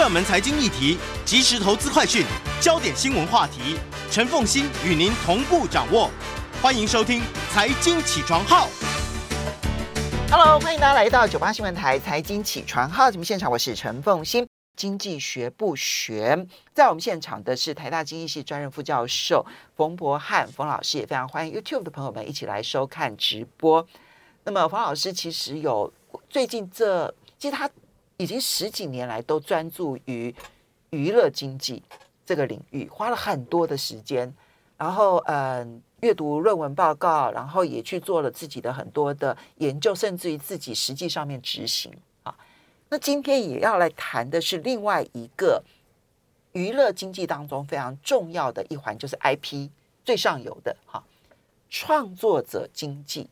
热门财经议题、即时投资快讯、焦点新闻话题，陈凤欣与您同步掌握。欢迎收听《财经起床号》。Hello，欢迎大家来到九八新闻台《财经起床号》节目现场，我是陈凤欣。经济学不学，在我们现场的是台大经济系专任副教授冯博翰冯老师，也非常欢迎 YouTube 的朋友们一起来收看直播。那么冯老师其实有最近这，其实他已经十几年来都专注于娱乐经济这个领域，花了很多的时间，然后嗯，阅读论文报告，然后也去做了自己的很多的研究，甚至于自己实际上面执行啊。那今天也要来谈的是另外一个娱乐经济当中非常重要的一环，就是 IP 最上游的哈创作者经济。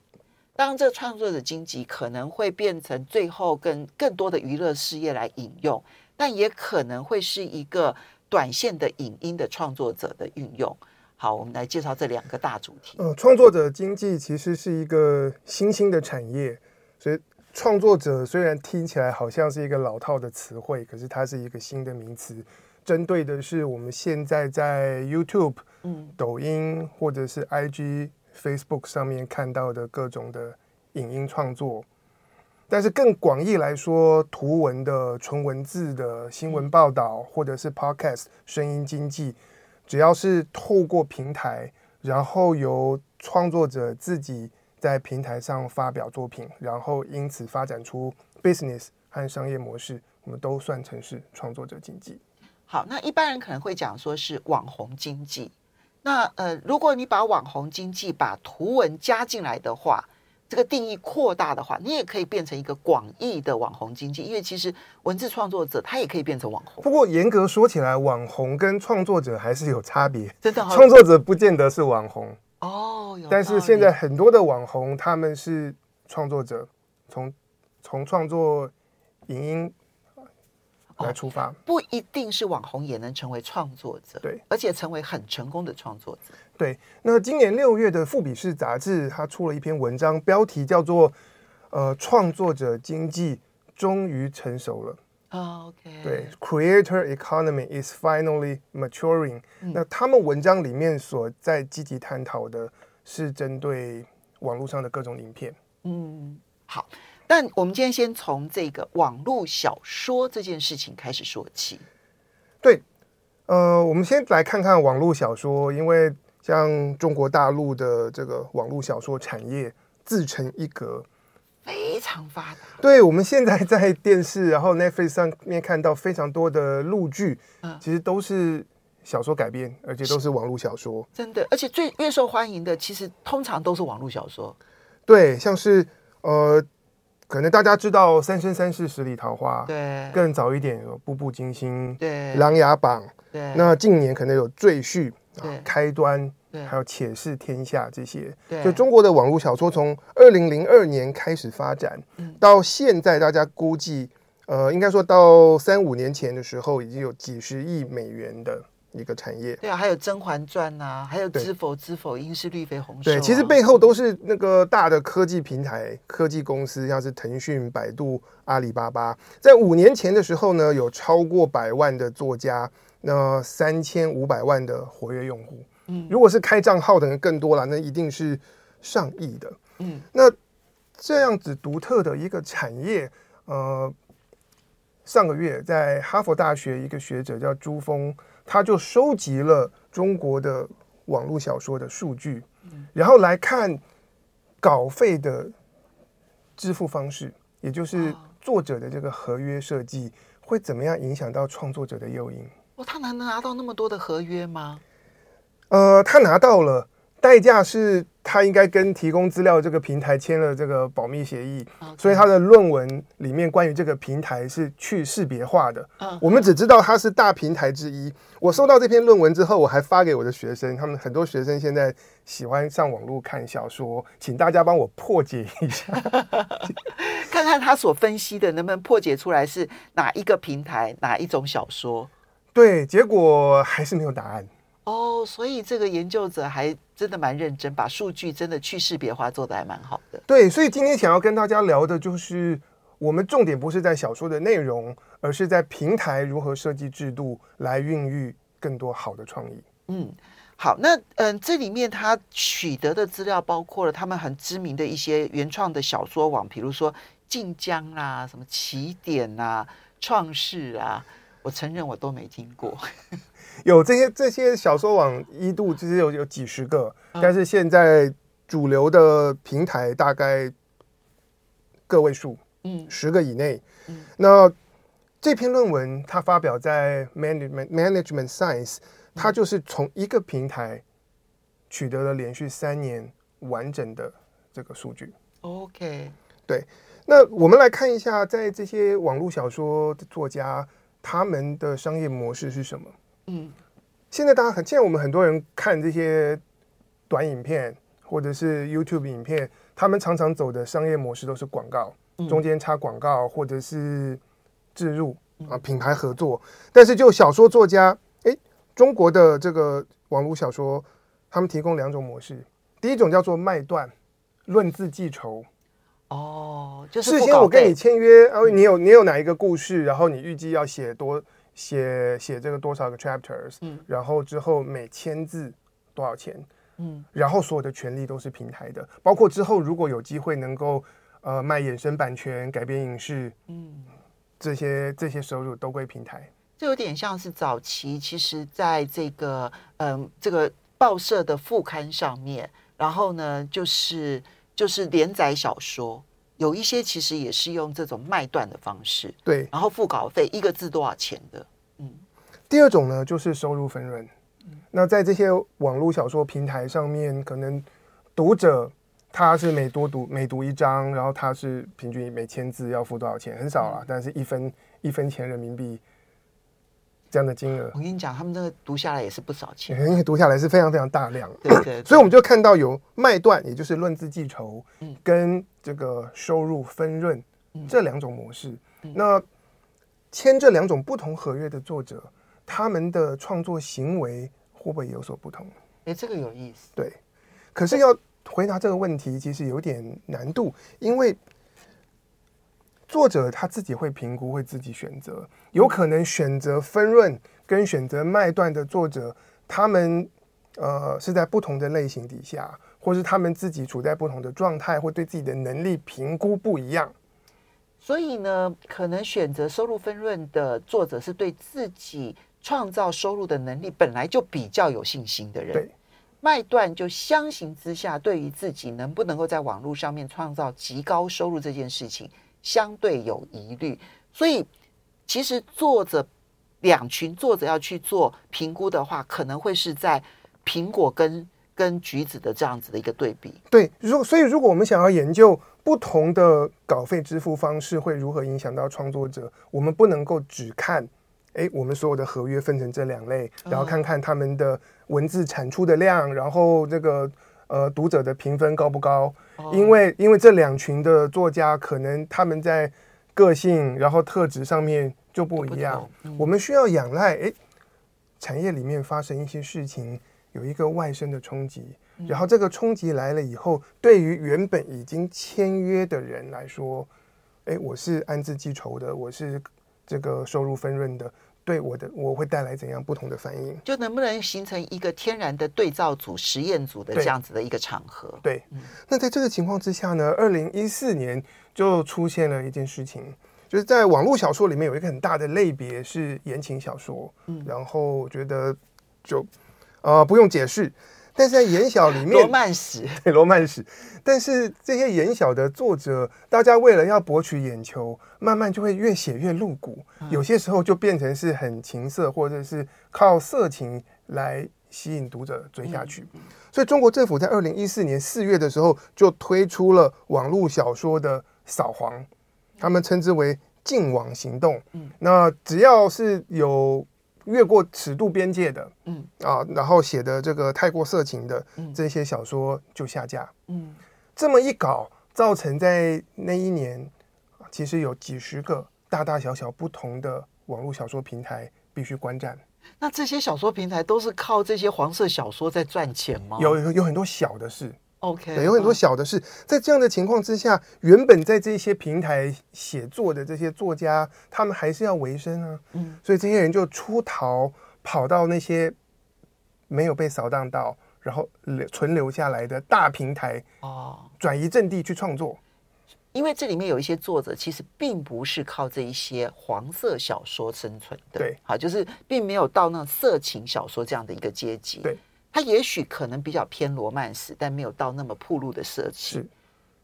当这创作者经济可能会变成最后跟更多的娱乐事业来引用，但也可能会是一个短线的影音的创作者的运用。好，我们来介绍这两个大主题。嗯，创作者经济其实是一个新兴的产业，所以。创作者虽然听起来好像是一个老套的词汇，可是它是一个新的名词，针对的是我们现在在 YouTube、嗯、抖音或者是 IG、Facebook 上面看到的各种的影音创作。但是更广义来说，图文的、纯文字的新闻报道，或者是 Podcast 声音经济，只要是透过平台，然后由创作者自己。在平台上发表作品，然后因此发展出 business 和商业模式，我们都算成是创作者经济。好，那一般人可能会讲说是网红经济。那呃，如果你把网红经济把图文加进来的话，这个定义扩大的话，你也可以变成一个广义的网红经济。因为其实文字创作者他也可以变成网红。不过严格说起来，网红跟创作者还是有差别。真的，创作者不见得是网红。哦，但是现在很多的网红他们是创作者，从从创作影音来出发，不一定是网红也能成为创作者，对，而且成为很成功的创作者。对，那今年六月的富比士杂志，它出了一篇文章，标题叫做“呃，创作者经济终于成熟了”。Oh, OK，对，Creator Economy is finally maturing。嗯。那他们文章里面所在积极探讨的是针对网络上的各种影片。嗯，好。但我们今天先从这个网络小说这件事情开始说起。对，呃，我们先来看看网络小说，因为像中国大陆的这个网络小说产业自成一格。非常发达。对，我们现在在电视，然后 Netflix 上面看到非常多的陆剧，其实都是小说改编，而且都是网络小说。真的，而且最越受欢迎的，其实通常都是网络小说。对，像是呃，可能大家知道《三生三世十里桃花》，对，更早一点有《步步惊心》，对，《琅琊榜》，对，那近年可能有《赘婿》，啊，开端。还有《且试天下》这些，对，就中国的网络小说从二零零二年开始发展，嗯，到现在，大家估计，呃，应该说到三五年前的时候，已经有几十亿美元的一个产业。对啊，还有《甄嬛传》呐，还有《知否知否，应是绿肥红瘦》啊。对，其实背后都是那个大的科技平台、科技公司，像是腾讯、百度、阿里巴巴。在五年前的时候呢，有超过百万的作家，那三千五百万的活跃用户。嗯，如果是开账号的人更多了，那一定是上亿的。嗯，那这样子独特的一个产业，呃，上个月在哈佛大学一个学者叫朱峰，他就收集了中国的网络小说的数据，然后来看稿费的支付方式，也就是作者的这个合约设计会怎么样影响到创作者的诱因。哇，他能拿到那么多的合约吗？呃，他拿到了，代价是他应该跟提供资料这个平台签了这个保密协议.所以他的论文里面关于这个平台是去识别化的。Uh-huh. 我们只知道它是大平台之一。我收到这篇论文之后，我还发给我的学生，他们很多学生现在喜欢上网络看小说，请大家帮我破解一下，看看他所分析的能不能破解出来是哪一个平台，哪一种小说。对，结果还是没有答案。哦，所以这个研究者还真的蛮认真，把数据真的去识别化做的还蛮好的。对，所以今天想要跟大家聊的就是，我们重点不是在小说的内容，而是在平台如何设计制度来孕育更多好的创意。嗯，好，那嗯，这里面他取得的资料包括了他们很知名的一些原创的小说网，比如说晋江啊、什么起点啊、创世啊，我承认我都没听过。有这些这些小说网一度其实有有几十个，嗯，但是现在主流的平台大概个位数，嗯，十个以内。嗯，那这篇论文它发表在 Management Management Science，它就是从一个平台取得了连续三年完整的这个数据。OK，对。那我们来看一下，在这些网络小说的作家他们的商业模式是什么？嗯，现在大家很，现在我们很多人看这些短影片或者是 YouTube 影片，他们常常走的商业模式都是广告，中间插广告或者是置入啊，品牌合作。但是就小说作家，诶，中国的这个网络小说，他们提供两种模式，第一种叫做卖断，论字计酬。哦，就是事先我跟你签约，然后你有你有哪一个故事，然后你预计要写多。写写这个多少个 chapters，嗯，然后之后每千字多少钱，嗯，然后所有的权利都是平台的，包括之后如果有机会能够呃卖衍生版权、改编影视，嗯，这些这些收入都归平台。这有点像是早期，其实在这个嗯、呃、这个报社的副刊上面，然后呢就是就是连载小说。有一些其实也是用这种卖断的方式，对，然后付稿费一个字多少钱的，嗯。第二种呢，就是收入分润。那在这些网络小说平台上面，可能读者他是每多读每读一章，然后他是平均每千字要付多少钱，很少啊，但是一分一分钱人民币。这样的金额，我跟你讲，他们这个读下来也是不少钱，因为读下来是非常非常大量。对对，对，所以我们就看到有卖断，也就是论资计酬，跟这个收入分润这两种模式。那签这两种不同合约的作者，他们的创作行为会不会有所不同？哎，这个有意思。对，可是要回答这个问题，其实有点难度，因为。作者他自己会评估，会自己选择，有可能选择分润跟选择卖断的作者，他们呃是在不同的类型底下，或是他们自己处在不同的状态，或对自己的能力评估不一样。所以呢，可能选择收入分润的作者是对自己创造收入的能力本来就比较有信心的人。对，卖断就相形之下，对于自己能不能够在网络上面创造极高收入这件事情。相对有疑虑，所以其实作者两群作者要去做评估的话，可能会是在苹果跟跟橘子的这样子的一个对比。对，如所以如果我们想要研究不同的稿费支付方式会如何影响到创作者，我们不能够只看，哎，我们所有的合约分成这两类，然后看看他们的文字产出的量，然后这个。呃，读者的评分高不高？因为因为这两群的作家可能他们在个性然后特质上面就不一样。我们需要仰赖，诶，产业里面发生一些事情，有一个外生的冲击，然后这个冲击来了以后，对于原本已经签约的人来说，诶，我是安字计酬的，我是这个收入分润的。对我的，我会带来怎样不同的反应？就能不能形成一个天然的对照组、实验组的这样子的一个场合？对，那在这个情况之下呢，二零一四年就出现了一件事情，就是在网络小说里面有一个很大的类别是言情小说，嗯，然后我觉得就呃不用解释。但是在言小里面，罗曼史 对罗曼史，但是这些言小的作者，大家为了要博取眼球，慢慢就会越写越露骨，有些时候就变成是很情色，或者是靠色情来吸引读者追下去。所以中国政府在二零一四年四月的时候就推出了网络小说的扫黄，他们称之为禁网行动。嗯那只要是有。越过尺度边界的，嗯。啊，然后写的这个太过色情的这些小说就下架，嗯，这么一搞，造成在那一年，其实有几十个大大小小不同的网络小说平台必须关站。那这些小说平台都是靠这些黄色小说在赚钱吗？有有很多小的是，OK，对，有很多小的事。在这样的情况之下，原本在这些平台写作的这些作家，他们还是要维生啊。嗯，所以这些人就出逃，跑到那些没有被扫荡到，然后留存留下来的大平台哦，转移阵地去创作。因为这里面有一些作者，其实并不是靠这一些黄色小说生存的。对，好，就是并没有到那色情小说这样的一个阶级。对。他也许可能比较偏罗曼史，但没有到那么铺路的设计。是，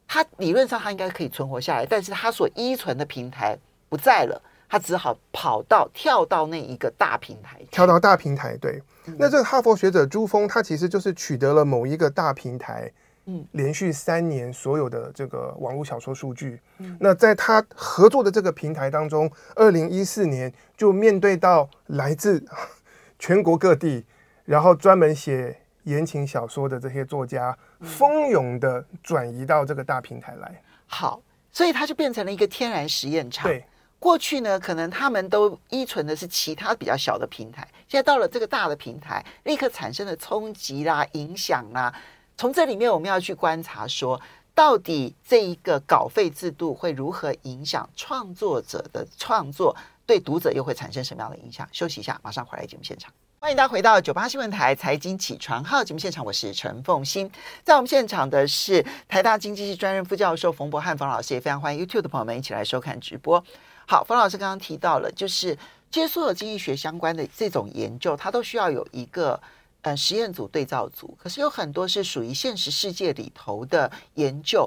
他理论上他应该可以存活下来，但是他所依存的平台不在了，他只好跑到跳到那一个大平台，跳到大平台。对，嗯、那这个哈佛学者朱峰，他其实就是取得了某一个大平台，嗯，连续三年所有的这个网络小说数据。嗯，那在他合作的这个平台当中，二零一四年就面对到来自 全国各地。然后专门写言情小说的这些作家，蜂拥的转移到这个大平台来。好，所以它就变成了一个天然实验场。对，过去呢，可能他们都依存的是其他比较小的平台，现在到了这个大的平台，立刻产生了冲击啦、影响啦。从这里面，我们要去观察说，到底这一个稿费制度会如何影响创作者的创作，对读者又会产生什么样的影响？休息一下，马上回来节目现场。欢迎大家回到九八新闻台财经起床号节目现场，我是陈凤欣。在我们现场的是台大经济系专任副教授冯博翰冯老师，也非常欢迎 YouTube 的朋友们一起来收看直播。好，冯老师刚刚提到了，就是接触了经济学相关的这种研究，它都需要有一个呃实验组、对照组，可是有很多是属于现实世界里头的研究，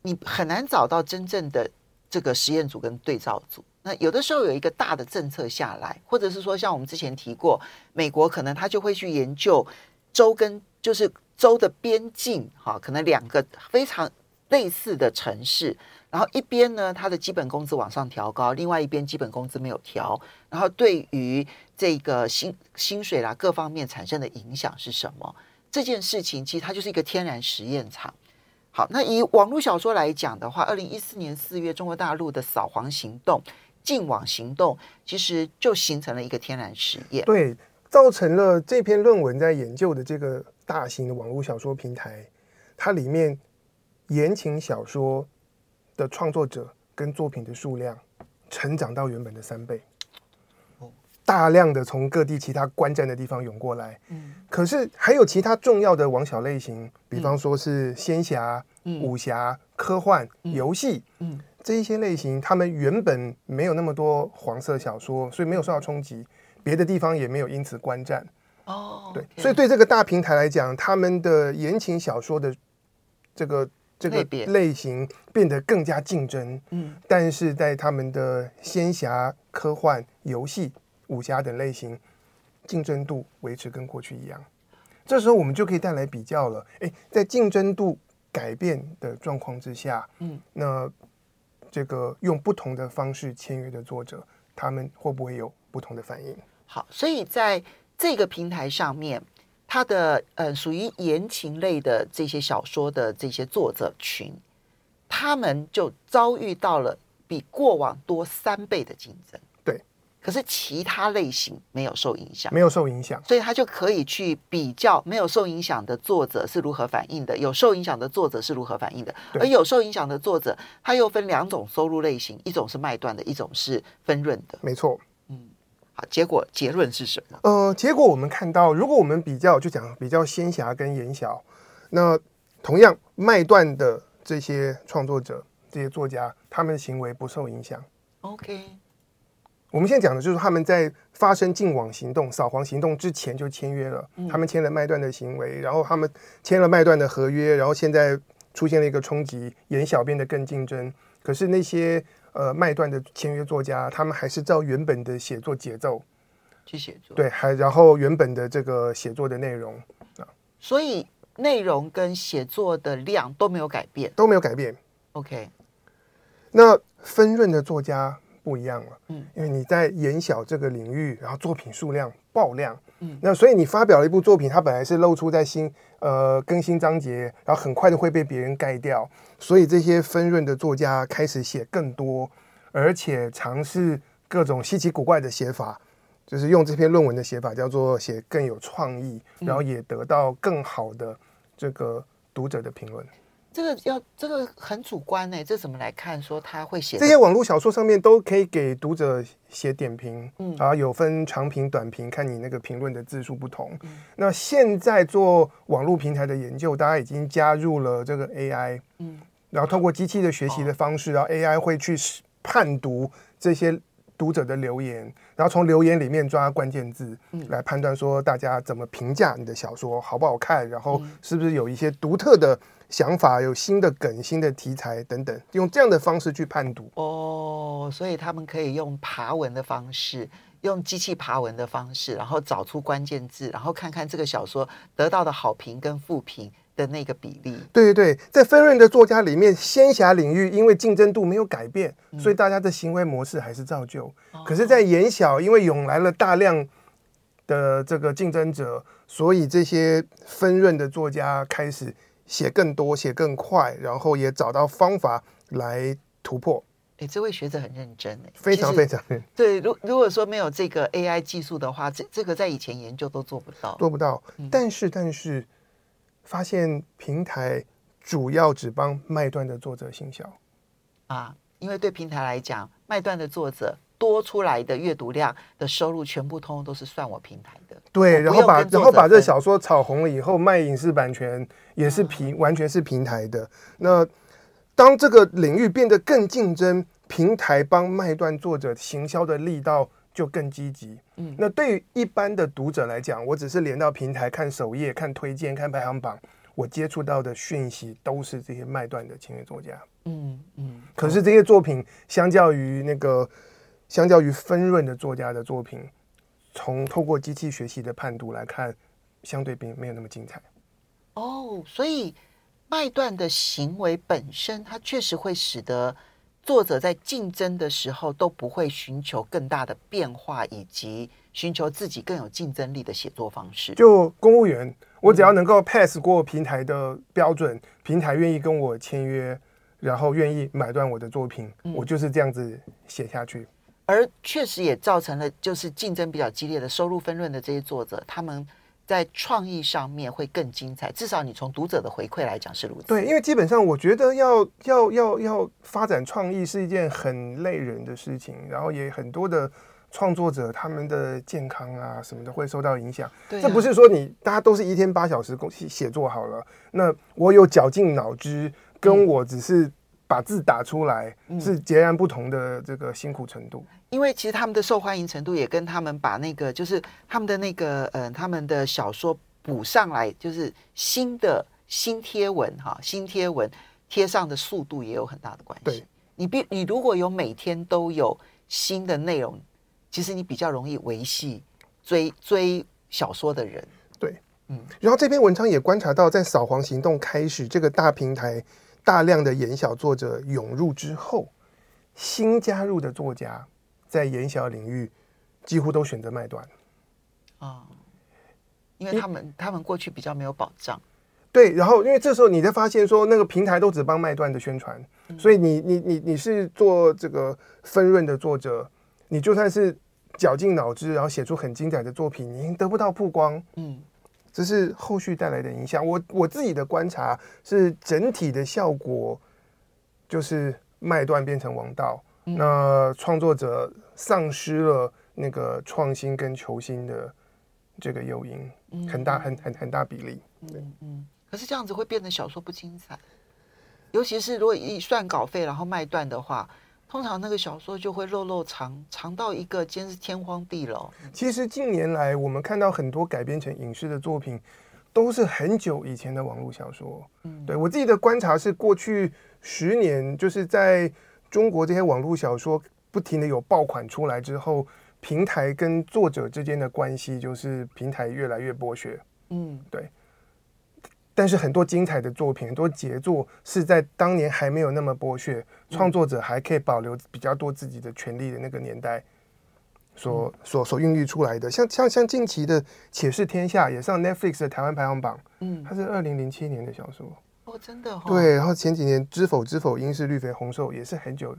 你很难找到真正的这个实验组跟对照组。那有的时候有一个大的政策下来，或者是说像我们之前提过，美国可能他就会去研究州跟就是州的边境，哈，可能两个非常类似的城市，然后一边呢，它的基本工资往上调高，另外一边基本工资没有调，然后对于这个薪薪水啦各方面产生的影响是什么？这件事情其实它就是一个天然实验场。好，那以网络小说来讲的话，二零一四年四月，中国大陆的扫黄行动。净网行动其实就形成了一个天然实验，对，造成了这篇论文在研究的这个大型的网络小说平台，它里面言情小说的创作者跟作品的数量成长到原本的三倍，大量的从各地其他观战的地方涌过来，嗯，可是还有其他重要的网小类型，比方说是仙侠、武侠、科幻、游戏，嗯。这一些类型，他们原本没有那么多黄色小说，所以没有受到冲击，别的地方也没有因此观战。哦，对，所以对这个大平台来讲，他们的言情小说的这个这个类型变得更加竞争。嗯，但是在他们的仙侠、科幻、游戏、武侠等类型，竞争度维持跟过去一样。这时候我们就可以带来比较了。诶，在竞争度改变的状况之下，嗯，那。这个用不同的方式签约的作者，他们会不会有不同的反应？好，所以在这个平台上面，他的呃属于言情类的这些小说的这些作者群，他们就遭遇到了比过往多三倍的竞争。可是其他类型没有受影响，没有受影响，所以他就可以去比较没有受影响的作者是如何反应的，有受影响的作者是如何反应的。而有受影响的作者，他又分两种收入类型，一种是卖断的，一种是分润的。没错，嗯，好，结果结论是什么？呃，结果我们看到，如果我们比较，就讲比较仙侠跟言小，那同样卖断的这些创作者、这些作家，他们的行为不受影响。OK。我们现在讲的就是他们在发生净网行动、扫黄行动之前就签约了，他们签了卖断的行为，然后他们签了卖断的合约，然后现在出现了一个冲击，演小变得更竞争。可是那些呃卖断的签约作家，他们还是照原本的写作节奏去写作，对，还然后原本的这个写作的内容啊，所以内容跟写作的量都没有改变，都没有改变。OK，那分润的作家。不一样了，嗯，因为你在演小这个领域，然后作品数量爆量，嗯，那所以你发表了一部作品，它本来是露出在新呃更新章节，然后很快的会被别人盖掉，所以这些分润的作家开始写更多，而且尝试各种稀奇古怪的写法，就是用这篇论文的写法叫做写更有创意，然后也得到更好的这个读者的评论。这个要这个很主观呢，这怎么来看？说他会写这些网络小说上面都可以给读者写点评，嗯，啊，有分长评、短评，看你那个评论的字数不同。嗯、那现在做网络平台的研究，大家已经加入了这个 AI，嗯，然后通过机器的学习的方式，然后 AI 会去判读这些读者的留言，然后从留言里面抓关键字，来判断说大家怎么评价你的小说好不好看，然后是不是有一些独特的。想法有新的梗、新的题材等等，用这样的方式去判读哦，所以他们可以用爬文的方式，用机器爬文的方式，然后找出关键字，然后看看这个小说得到的好评跟负评的那个比例。对对对，在分润的作家里面，仙侠领域因为竞争度没有改变，嗯、所以大家的行为模式还是照旧。哦、可是，在言小，因为涌来了大量的这个竞争者，所以这些分润的作家开始。写更多，写更快，然后也找到方法来突破。哎，这位学者很认真哎，非常非常认真。对，如如果说没有这个 AI 技术的话，这这个在以前研究都做不到，做不到。嗯、但是但是，发现平台主要只帮卖断的作者行销啊，因为对平台来讲，卖断的作者。多出来的阅读量的收入，全部通通都是算我平台的。对，然后把然后把这小说炒红了以后，卖影视版权也是平、嗯、完全是平台的。那当这个领域变得更竞争，平台帮卖断作者行销的力道就更积极。嗯，那对于一般的读者来讲，我只是连到平台看首页、看推荐、看排行榜，我接触到的讯息都是这些卖断的签约作家。嗯嗯。嗯，可是这些作品相较于那个。相较于分润的作家的作品，从透过机器学习的判读来看，相对并没有那么精彩。哦，所以卖断的行为本身，它确实会使得作者在竞争的时候都不会寻求更大的变化，以及寻求自己更有竞争力的写作方式。就公务员，我只要能够 pass 过平台的标准，嗯、平台愿意跟我签约，然后愿意买断我的作品，嗯、我就是这样子写下去。而确实也造成了，就是竞争比较激烈的收入分润的这些作者，他们在创意上面会更精彩。至少你从读者的回馈来讲是如此。对，因为基本上我觉得要要要要发展创意是一件很累人的事情，然后也很多的创作者他们的健康啊什么的会受到影响。对啊，这不是说你大家都是一天八小时工写作好了，那我有绞尽脑汁，跟我只是。把字打出来是截然不同的这个辛苦程度，因为其实他们的受欢迎程度也跟他们把那个就是他们的那个呃他们的小说补上来，就是新的新贴文哈，新贴文贴上的速度也有很大的关系。对，你必你如果有每天都有新的内容，其实你比较容易维系追追小说的人。对，嗯，然后这篇文章也观察到，在扫黄行动开始这个大平台。大量的言小作者涌入之后，新加入的作家在言小领域几乎都选择卖断啊，因为他们因他们过去比较没有保障。对，然后因为这时候你才发现说，那个平台都只帮卖断的宣传，嗯、所以你你你你是做这个分润的作者，你就算是绞尽脑汁，然后写出很精彩的作品，你得不到曝光。嗯。这是后续带来的影响。我我自己的观察是，整体的效果就是卖断变成王道，嗯、那创作者丧失了那个创新跟求新的这个诱因，嗯、很大很很很大比例。对，嗯，嗯。可是这样子会变得小说不精彩，尤其是如果一算稿费然后卖断的话。通常那个小说就会漏漏长，长到一个简直是天荒地老。其实近年来，我们看到很多改编成影视的作品，都是很久以前的网络小说。嗯，对我自己的观察是，过去十年，就是在中国这些网络小说不停的有爆款出来之后，平台跟作者之间的关系就是平台越来越剥削。嗯，对。但是很多精彩的作品，很多杰作是在当年还没有那么剥削，创作者还可以保留比较多自己的权利的那个年代所，所所所孕育出来的。像像像近期的《且试天下》也上 Netflix 的台湾排行榜，嗯，它是二零零七年的小说哦，真的、哦、对。然后前几年《知否知否，应是绿肥红瘦》也是很久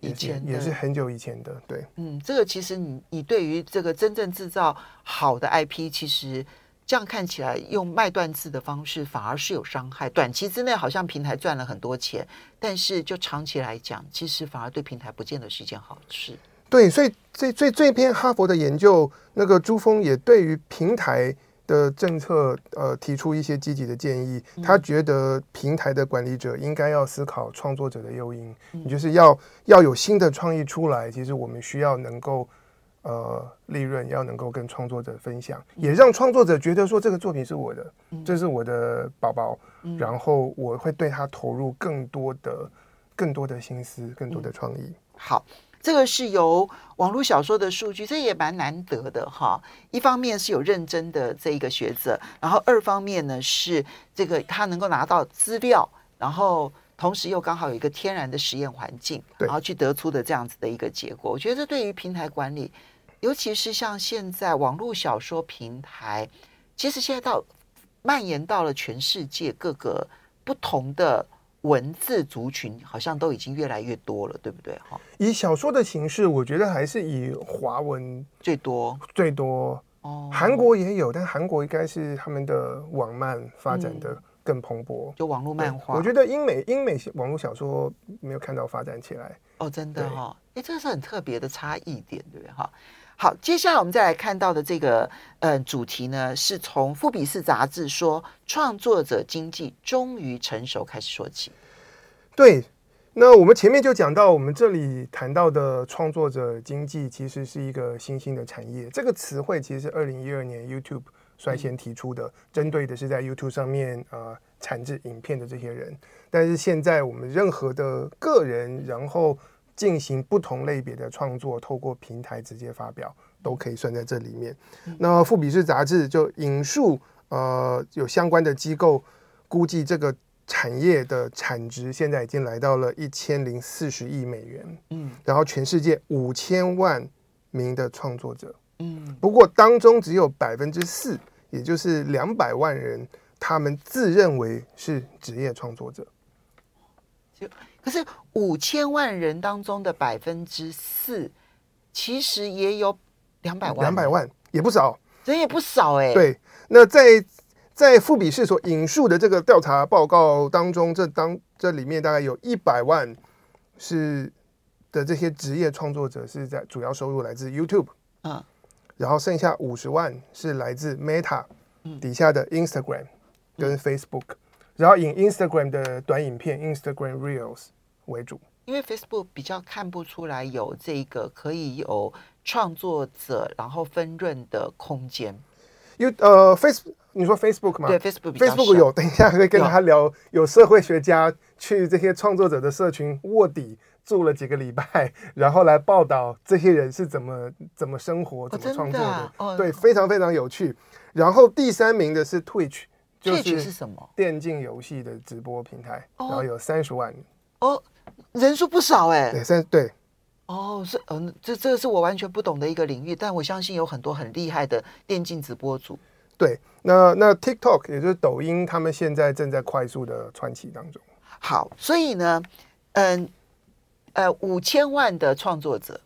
以前，也是很久以前的。对，嗯，这个其实你你对于这个真正制造好的 IP，其实。这样看起来用卖断字的方式反而是有伤害。短期之内好像平台赚了很多钱，但是就长期来讲，其实反而对平台不见得是一件好事。对，所以这这这篇哈佛的研究，那个朱峰也对于平台的政策呃提出一些积极的建议。他觉得平台的管理者应该要思考创作者的诱因，你就是要要有新的创意出来。其实我们需要能够。呃，利润要能够跟创作者分享，也让创作者觉得说这个作品是我的，嗯、这是我的宝宝，嗯、然后我会对他投入更多的、更多的心思、更多的创意。嗯、好，这个是由网络小说的数据，这也蛮难得的哈。一方面是有认真的这一个学者，然后二方面呢是这个他能够拿到资料，然后同时又刚好有一个天然的实验环境，然后去得出的这样子的一个结果。我觉得这对于平台管理。尤其是像现在网络小说平台，其实现在到蔓延到了全世界各个不同的文字族群，好像都已经越来越多了，对不对？哈，以小说的形式，我觉得还是以华文最多最多哦。韩国也有，但韩国应该是他们的网漫发展的更蓬勃，就网络漫画。我觉得英美英美网络小说没有看到发展起来哦，真的哈，哎，这是很特别的差异点，对不对？哈。好，接下来我们再来看到的这个呃主题呢，是从《富比士》杂志说创作者经济终于成熟开始说起。对，那我们前面就讲到，我们这里谈到的创作者经济其实是一个新兴的产业。这个词汇其实是二零一二年 YouTube 率先提出的，针对的是在 YouTube 上面呃产制影片的这些人。但是现在我们任何的个人，然后进行不同类别的创作，透过平台直接发表，都可以算在这里面。那《富比士》杂志就引述呃有相关的机构估计，这个产业的产值现在已经来到了一千零四十亿美元。嗯，然后全世界五千万名的创作者。嗯，不过当中只有百分之四，也就是两百万人，他们自认为是职业创作者。就可是五千万人当中的百分之四，其实也有两百万，两百万也不少，人也不少哎、欸。对，那在在富比士所引述的这个调查报告当中，这当这里面大概有一百万是的这些职业创作者是在主要收入来自 YouTube，嗯，然后剩下五十万是来自 Meta 底下的 Instagram 跟 Facebook。嗯然后以 Instagram 的短影片 Instagram Reels 为主，因为 Facebook 比较看不出来有这个可以有创作者然后分润的空间。有呃，Facebook 你说 Facebook 吗？对，Facebook，Facebook 有，等一下会跟他聊。有，有社会学家去这些创作者的社群卧底住了几个礼拜，然后来报道这些人是怎么怎么生活、怎么创作的。的哦、对，非常非常有趣。然后第三名的是 Twitch。就是什么电竞游戏的直播平台，然后有三十万哦，人数不少哎。对，三对哦，是嗯，这这个是我完全不懂的一个领域，但我相信有很多很厉害的电竞直播主。对，那那 TikTok 也就是抖音，他们现在正在快速的窜起当中。好，所以呢，嗯呃，五千万的创作者。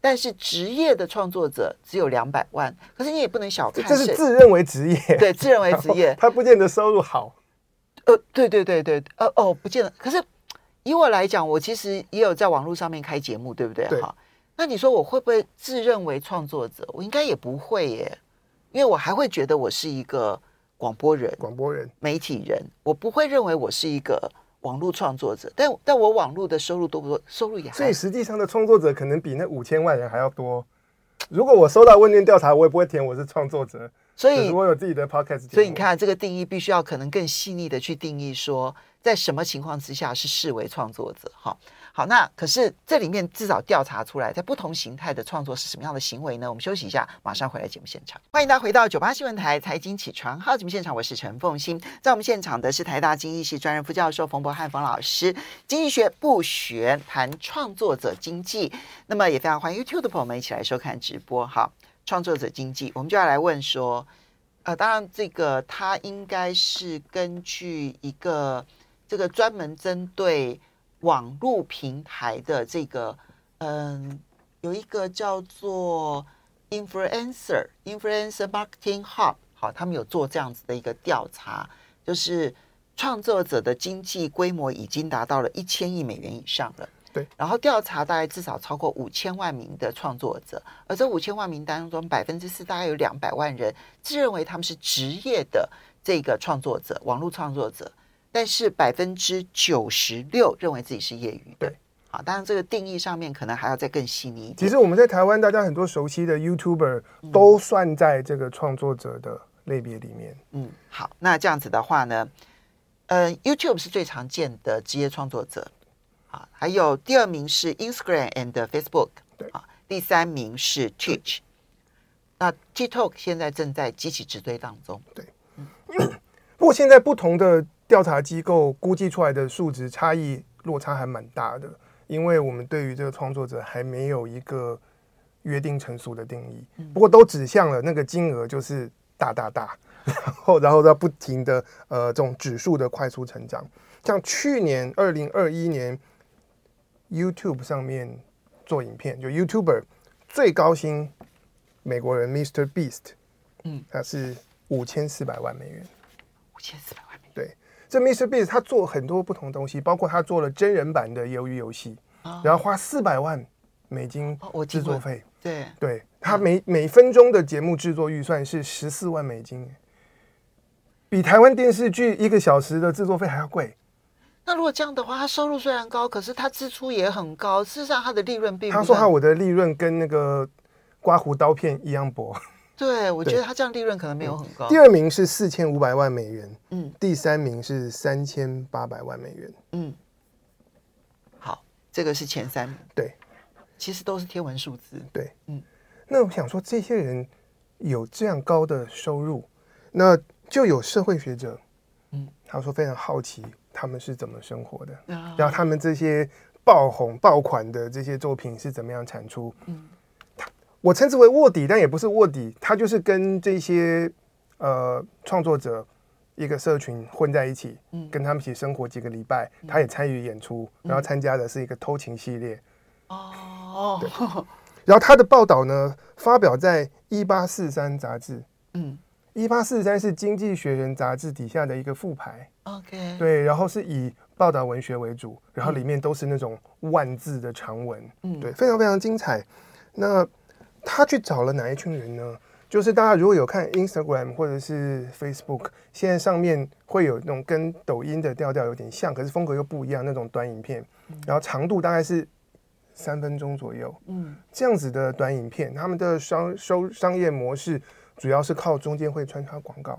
但是职业的创作者只有两百万，可是你也不能小看，这是自认为职业，对，自认为职业，他不见得收入好。呃，对对对对，呃哦，不见得。可是以我来讲，我其实也有在网络上面开节目，对不对？哈。那你说我会不会自认为创作者？我应该也不会耶，因为我还会觉得我是一个广播人、广播人、媒体人，我不会认为我是一个。网络创作者，但但我网络的收入多不多？收入也还。所以实际上的创作者可能比那五千万人还要多。如果我收到问卷调查，我也不会填我是创作者。所以我有自己的 podcast。所以你看，这个定义必须要可能更细腻的去定义，说在什么情况之下是视为创作者？哈。好，那可是这里面至少调查出来，在不同形态的创作是什么样的行为呢？我们休息一下，马上回来节目现场。欢迎大家回到九八新闻台财经起床号节目现场，我是陈凤欣。在我们现场的是台大经济系专任副教授冯博翰冯老师，经济学不学谈创作者经济。那么也非常欢迎 YouTube 的朋友们一起来收看直播。好，创作者经济，我们就要来问说，呃，当然这个它应该是根据一个这个专门针对。网络平台的这个，嗯，有一个叫做 influencer influencer marketing hub，好，他们有做这样子的一个调查，就是创作者的经济规模已经达到了一千亿美元以上了。对，然后调查大概至少超过五千万名的创作者，而这五千万名当中，百分之四大概有两百万人自认为他们是职业的这个创作者，网络创作者，但是百分之九十六认为自己是业余的。对。好，当然这个定义上面可能还要再更细腻一点。其实我们在台湾，大家很多熟悉的 YouTuber 都算在这个创作者的类别里面。嗯，好，那这样子的话呢，呃，YouTube 是最常见的职业创作者，啊，还有第二名是 Instagram and Facebook，对，啊，第三名是 Twitch，那 TikTok 现在正在急起直追当中。对，嗯，不过现在不同的调查机构估计出来的数值差异落差还蛮大的。因为我们对于这个创作者还没有一个约定成熟的定义，不过都指向了那个金额就是大大大，然后然后在不停的呃这种指数的快速成长。像去年二零二一年，YouTube 上面做影片就 YouTuber 最高薪美国人 Mr. Beast，嗯，他是五千四百万美元，五千四百万美元，对。这 Mr. Beast 他做很多不同的东西，包括他做了真人版的鱿鱼游戏，哦、然后花四百万美金制作费。哦、对，对他每、嗯、每分钟的节目制作预算是十四万美金，比台湾电视剧一个小时的制作费还要贵。那如果这样的话，他收入虽然高，可是他支出也很高。事实上，他的利润并不。他说他我的利润跟那个刮胡刀片一样薄。对，我觉得他这样利润可能没有很高。第二名是四千五百万美元，嗯，第三名是三千八百万美元，嗯，好，这个是前三名，对，其实都是天文数字，对，嗯，那我想说，这些人有这样高的收入，那就有社会学者，嗯，他说非常好奇他们是怎么生活的，然后他们这些爆红爆款的这些作品是怎么样产出，嗯。我称之为卧底，但也不是卧底，他就是跟这些呃创作者一个社群混在一起，嗯，跟他们一起生活几个礼拜，他也参与演出，然后参加的是一个偷情系列，哦，对，然后他的报道呢发表在一八四三杂志，嗯，一八四三是经济学人杂志底下的一个副牌，OK，对，然后是以报道文学为主，然后里面都是那种万字的长文，嗯，对，非常非常精彩，那。他去找了哪一群人呢？就是大家如果有看 Instagram 或者是 Facebook，现在上面会有那种跟抖音的调调有点像，可是风格又不一样那种短影片，然后长度大概是三分钟左右。嗯，这样子的短影片，他们的商收商业模式主要是靠中间会穿插广告。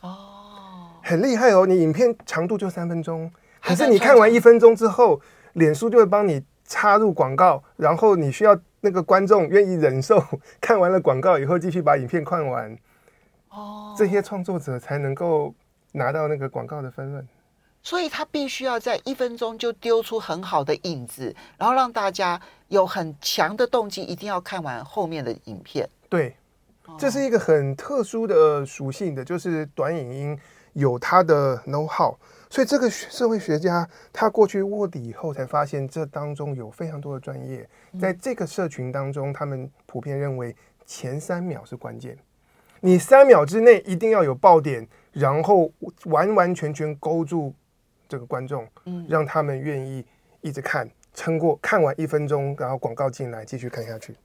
哦，很厉害哦！你影片长度就三分钟，可是你看完一分钟之后，脸书就会帮你插入广告，然后你需要。那个观众愿意忍受 看完了广告以后继续把影片看完，哦，这些创作者才能够拿到那个广告的分润。所以他必须要在一分钟就丢出很好的影子，然后让大家有很强的动机，一定要看完后面的影片。对，这是一个很特殊的属性的，就是短影音有它的 know how。所以这个社会学家他过去卧底以后，才发现这当中有非常多的专业，在这个社群当中，他们普遍认为前三秒是关键，你三秒之内一定要有爆点，然后完完全全勾住这个观众，让他们愿意一直看，撑过看完一分钟，然后广告进来继续看下去。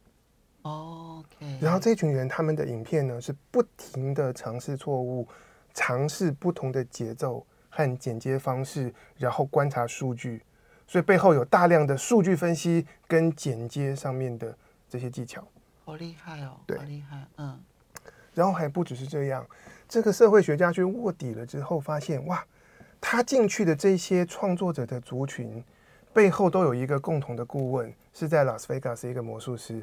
OK，然后这群人他们的影片呢是不停的尝试错误，尝试不同的节奏。和剪接方式，然后观察数据，所以背后有大量的数据分析跟剪接上面的这些技巧。好厉害哦！对，好厉害。嗯，然后还不只是这样，这个社会学家去卧底了之后，发现哇，他进去的这些创作者的族群背后都有一个共同的顾问，是在拉斯维加斯一个魔术师，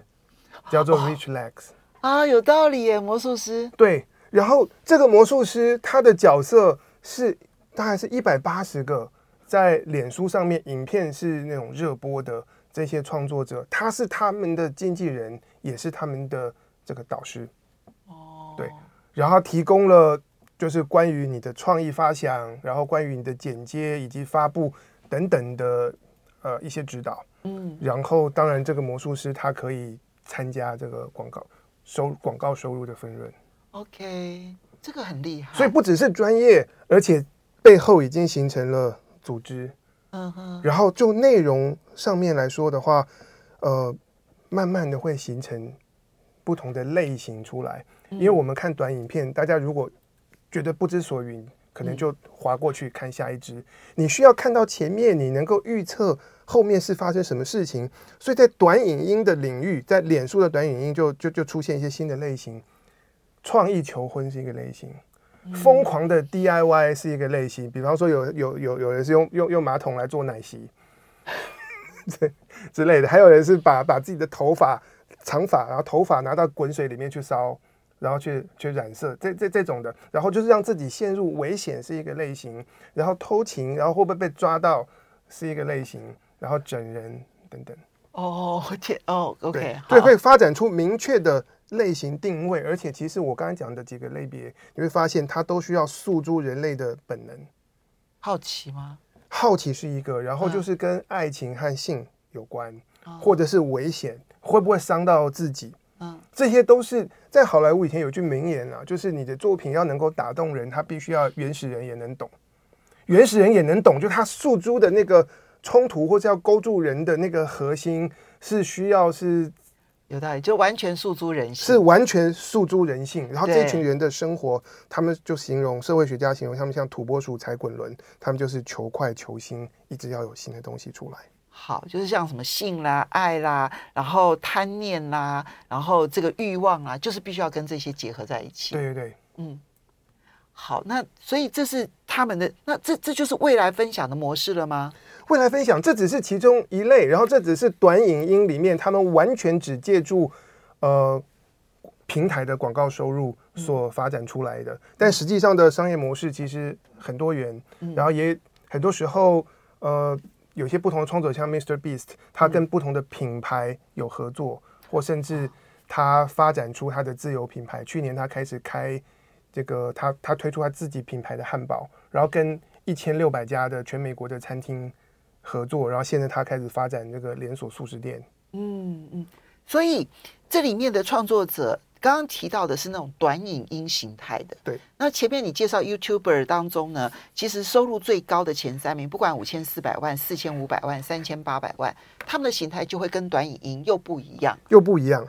叫做 Rich Lex。啊，有道理耶，魔术师。对，然后这个魔术师他的角色是。大概是一百八十个在脸书上面影片是那种热播的这些创作者，他是他们的经纪人，也是他们的这个导师。哦，对，然后提供了就是关于你的创意发想，然后关于你的剪接以及发布等等的呃一些指导。嗯，然后当然这个魔术师他可以参加这个广告收广告收入的分润。OK。这个很厉害。所以不只是专业，而且背后已经形成了组织。嗯哼。然后就内容上面来说的话，呃，慢慢的会形成不同的类型出来。因为我们看短影片，大家如果觉得不知所云，可能就划过去看下一支。你需要看到前面，你能够预测后面是发生什么事情。所以在短影音的领域，在脸书的短影音就就就出现一些新的类型。创意求婚是一个类型，疯狂的 DIY 是一个类型。比方说有有有有人是用用用马桶来做奶昔，之之类的，还有人是把把自己的头发长发，然后头发拿到滚水里面去烧。然后去去染色，这这这种的，然后就是让自己陷入危险是一个类型，然后偷情，然后会不会被抓到是一个类型，然后整人等等。哦天哦，OK，对，对，会发展出明确的类型定位，而且其实我刚才讲的几个类别，你会发现它都需要诉诸人类的本能。好奇吗？好奇是一个，然后就是跟爱情和性有关，嗯、或者是危险，会不会伤到自己？嗯，这些都是在好莱坞以前有句名言啊，就是你的作品要能够打动人，他必须要原始人也能懂，原始人也能懂，就他诉诸的那个冲突或者要勾住人的那个核心是需要是有道理，就完全诉诸人性，是完全诉诸人性。然后这群人的生活，他们就形容社会学家形容他们像土拨鼠踩滚轮，他们就是求快求新，一直要有新的东西出来。好，就是像什么性啦、爱啦，然后贪念啦，然后这个欲望啊，就是必须要跟这些结合在一起。对对对，嗯。好，那所以这是他们的，那这这就是未来分享的模式了吗？未来分享这只是其中一类，然后这只是短影音里面他们完全只借助呃平台的广告收入所发展出来的，嗯、但实际上的商业模式其实很多元，嗯、然后也很多时候呃。有些不同的创作者，像 Mr. Beast，他跟不同的品牌有合作，嗯、或甚至他发展出他的自有品牌。去年他开始开这个，他他推出他自己品牌的汉堡，然后跟一千六百家的全美国的餐厅合作，然后现在他开始发展这个连锁素食店。嗯嗯，所以这里面的创作者。刚刚提到的是那种短影音形态的，对。那前面你介绍 YouTuber 当中呢，其实收入最高的前三名，不管五千四百万、四千五百万、三千八百万，他们的形态就会跟短影音又不一样，又不一样。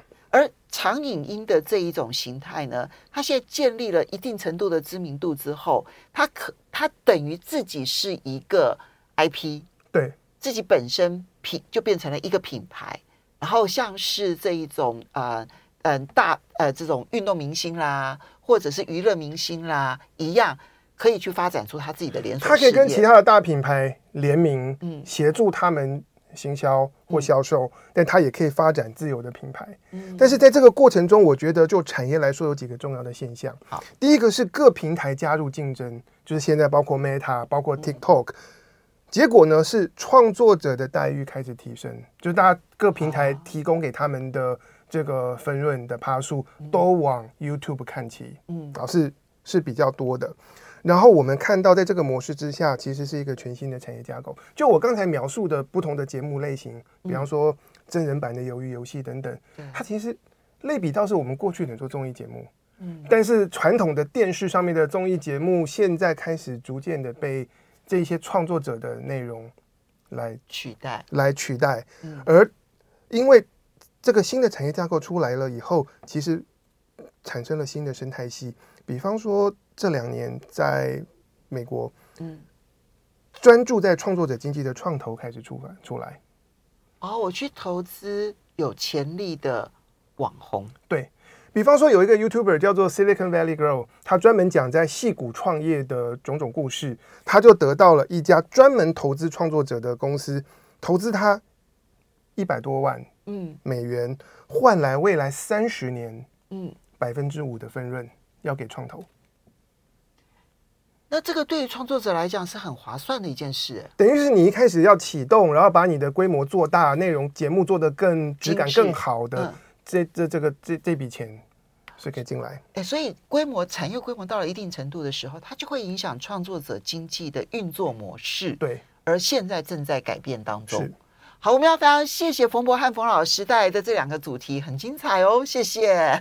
而长影音的这一种形态呢，它现在建立了一定程度的知名度之后，它可它等于自己是一个 IP，对，自己本身品就变成了一个品牌，然后像是这一种呃。嗯，大呃，这种运动明星啦，或者是娱乐明星啦，一样可以去发展出他自己的连锁。他可以跟其他的大品牌联名，嗯，协助他们行销或销售，嗯、但它也可以发展自有的品牌。嗯，但是在这个过程中，我觉得就产业来说，有几个重要的现象。好，第一个是各平台加入竞争，就是现在包括 Meta，包括 TikTok，、嗯、结果呢是创作者的待遇开始提升，就是大家各平台提供给他们的。这个分润的趴数都往 YouTube 看齐，嗯，啊是是比较多的。然后我们看到，在这个模式之下，其实是一个全新的产业架构。就我刚才描述的不同的节目类型，比方说真人版的鱿鱼游戏等等，它其实类比到是我们过去很多综艺节目，嗯，但是传统的电视上面的综艺节目，现在开始逐渐的被这些创作者的内容来取代，来取代，而因为。这个新的产业架构出来了以后，其实产生了新的生态系。比方说，这两年在美国，嗯，专注在创作者经济的创投开始出来出来。哦，我去投资有潜力的网红。对，比方说，有一个 YouTuber 叫做 Silicon Valley Girl，他专门讲在戏谷创业的种种故事，他就得到了一家专门投资创作者的公司，投资他一百多万。嗯，美元换来未来三十年，嗯，百分之五的分润要给创投。那这个对于创作者来讲是很划算的一件事。等于是你一开始要启动，然后把你的规模做大，内容节目做得更质感更好的，嗯、这这这个这这笔钱是可以进来。哎，所以规模产业规模到了一定程度的时候，它就会影响创作者经济的运作模式。对，而现在正在改变当中。好，我们要非常谢谢冯博和冯老师带来的这两个主题，很精彩哦，谢谢。